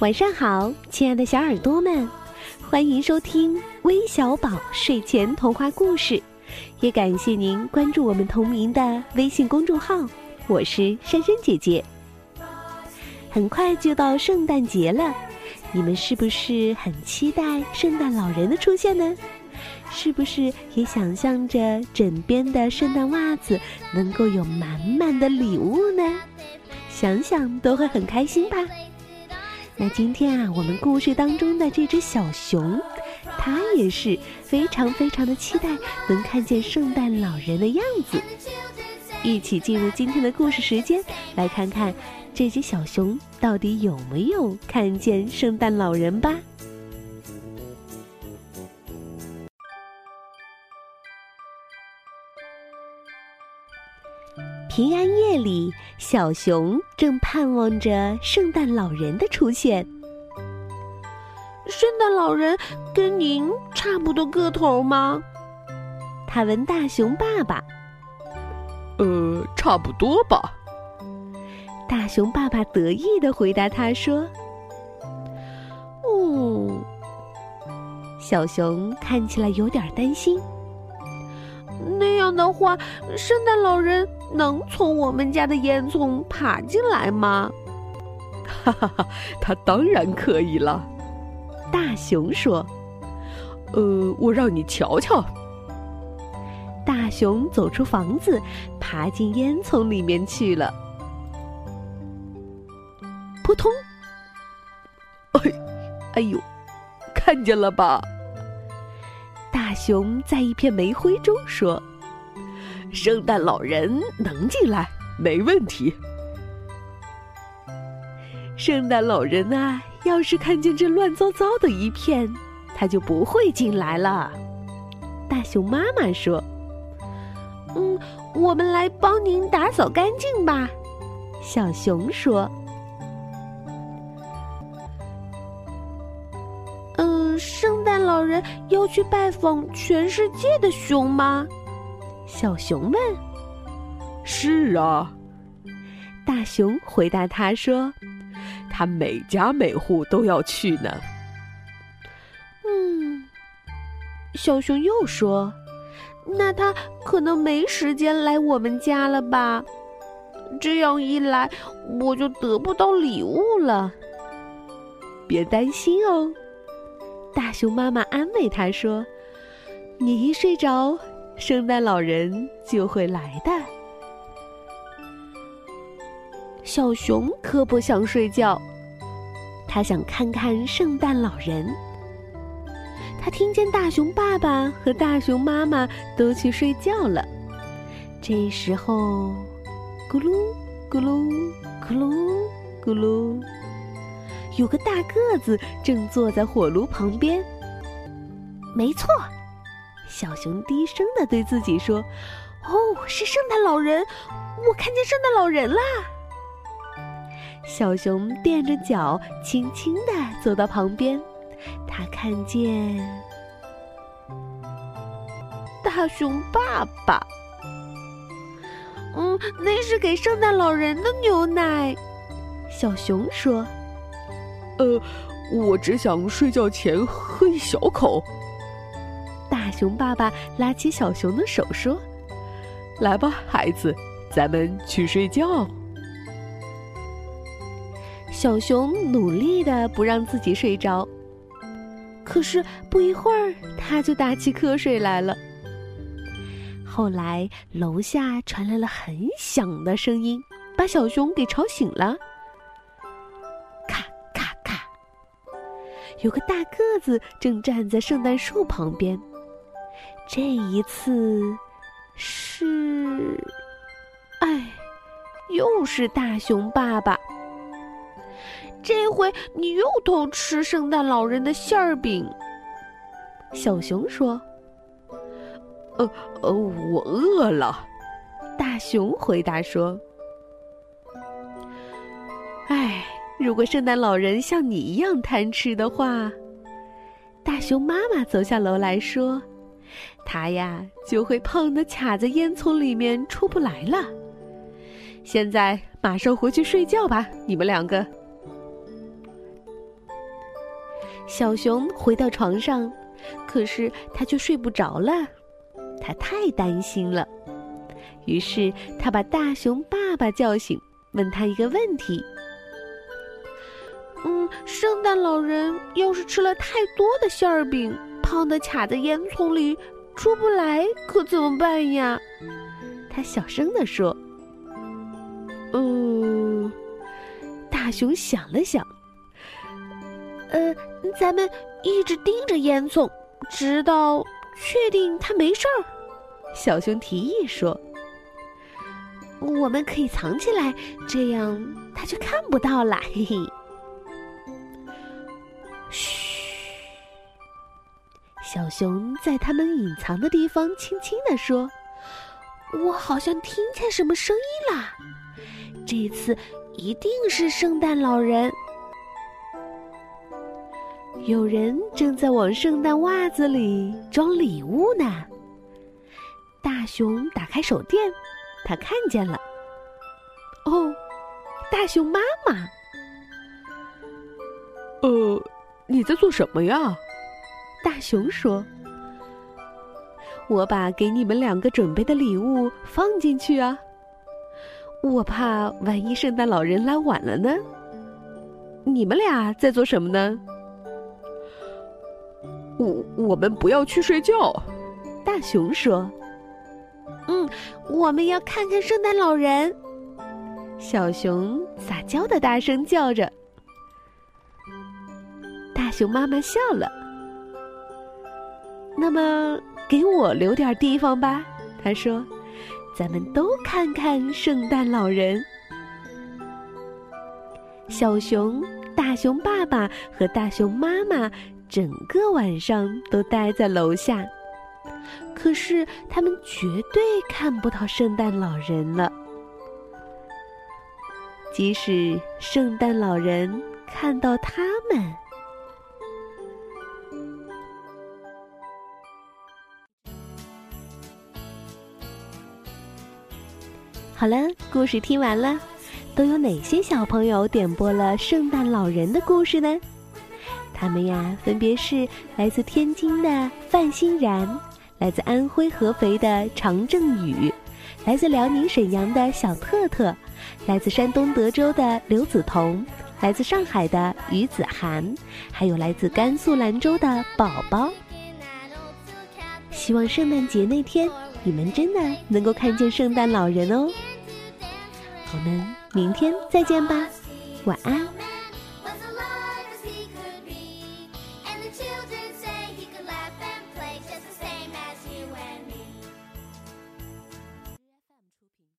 晚上好，亲爱的小耳朵们，欢迎收听微小宝睡前童话故事，也感谢您关注我们同名的微信公众号。我是珊珊姐姐。很快就到圣诞节了，你们是不是很期待圣诞老人的出现呢？是不是也想象着枕边的圣诞袜子能够有满满的礼物呢？想想都会很开心吧。那今天啊，我们故事当中的这只小熊，它也是非常非常的期待能看见圣诞老人的样子。一起进入今天的故事时间，来看看这只小熊到底有没有看见圣诞老人吧。平安夜里，小熊正盼望着圣诞老人的出现。圣诞老人跟您差不多个头吗？他问大熊爸爸。呃，差不多吧。大熊爸爸得意的回答他说：“嗯。”小熊看起来有点担心。那样的话，圣诞老人能从我们家的烟囱爬进来吗？哈哈哈，他当然可以了。大熊说：“呃，我让你瞧瞧。”大熊走出房子，爬进烟囱里面去了。扑通！哎，哎呦，看见了吧？大熊在一片煤灰中说：“圣诞老人能进来，没问题。”圣诞老人啊，要是看见这乱糟糟的一片，他就不会进来了。大熊妈妈说：“嗯，我们来帮您打扫干净吧。”小熊说。嗯圣诞老人要去拜访全世界的熊吗？小熊问。是啊，大熊回答他说：“他每家每户都要去呢。”嗯，小熊又说：“那他可能没时间来我们家了吧？这样一来，我就得不到礼物了。”别担心哦。大熊妈妈安慰他说：“你一睡着，圣诞老人就会来的。”小熊可不想睡觉，他想看看圣诞老人。他听见大熊爸爸和大熊妈妈都去睡觉了。这时候，咕噜咕噜咕噜咕噜。有个大个子正坐在火炉旁边。没错，小熊低声的对自己说：“哦，是圣诞老人！我看见圣诞老人啦！”小熊垫着脚，轻轻的走到旁边。他看见大熊爸爸。嗯，那是给圣诞老人的牛奶。小熊说。呃，我只想睡觉前喝一小口。大熊爸爸拉起小熊的手说：“来吧，孩子，咱们去睡觉。”小熊努力的不让自己睡着，可是不一会儿，他就打起瞌睡来了。后来，楼下传来了很响的声音，把小熊给吵醒了。咔咔咔有个大个子正站在圣诞树旁边。这一次，是，哎，又是大熊爸爸。这回你又偷吃圣诞老人的馅儿饼。小熊说：“呃呃，我饿了。”大熊回答说：“哎。”如果圣诞老人像你一样贪吃的话，大熊妈妈走下楼来说：“他呀就会胖的卡在烟囱里面出不来了。”现在马上回去睡觉吧，你们两个。小熊回到床上，可是他却睡不着了，他太担心了。于是他把大熊爸爸叫醒，问他一个问题：“嗯，圣诞老人要是吃了太多的馅儿饼，胖的卡在烟囱里出不来，可怎么办呀？”他小声地说：“嗯。”大熊想了想，呃，咱们一直盯着烟囱，直到确定他没事儿。小熊提议说。我们可以藏起来，这样他就看不到了。嘿嘿。嘘，小熊在他们隐藏的地方轻轻地说：“我好像听见什么声音啦！这次一定是圣诞老人。有人正在往圣诞袜子里装礼物呢。”大熊打开手电。他看见了，哦，大熊妈妈。呃，你在做什么呀？大熊说：“我把给你们两个准备的礼物放进去啊，我怕万一圣诞老人来晚了呢。你们俩在做什么呢？”我我们不要去睡觉，大熊说。嗯，我们要看看圣诞老人。小熊撒娇的大声叫着。大熊妈妈笑了。那么，给我留点地方吧，他说：“咱们都看看圣诞老人。”小熊、大熊爸爸和大熊妈妈整个晚上都待在楼下。可是他们绝对看不到圣诞老人了。即使圣诞老人看到他们，好了，故事听完了，都有哪些小朋友点播了圣诞老人的故事呢？他们呀，分别是来自天津的范欣然。来自安徽合肥的常正宇，来自辽宁沈阳的小特特，来自山东德州的刘梓彤，来自上海的于子涵，还有来自甘肃兰州的宝宝。希望圣诞节那天你们真的能够看见圣诞老人哦。我们明天再见吧，晚安。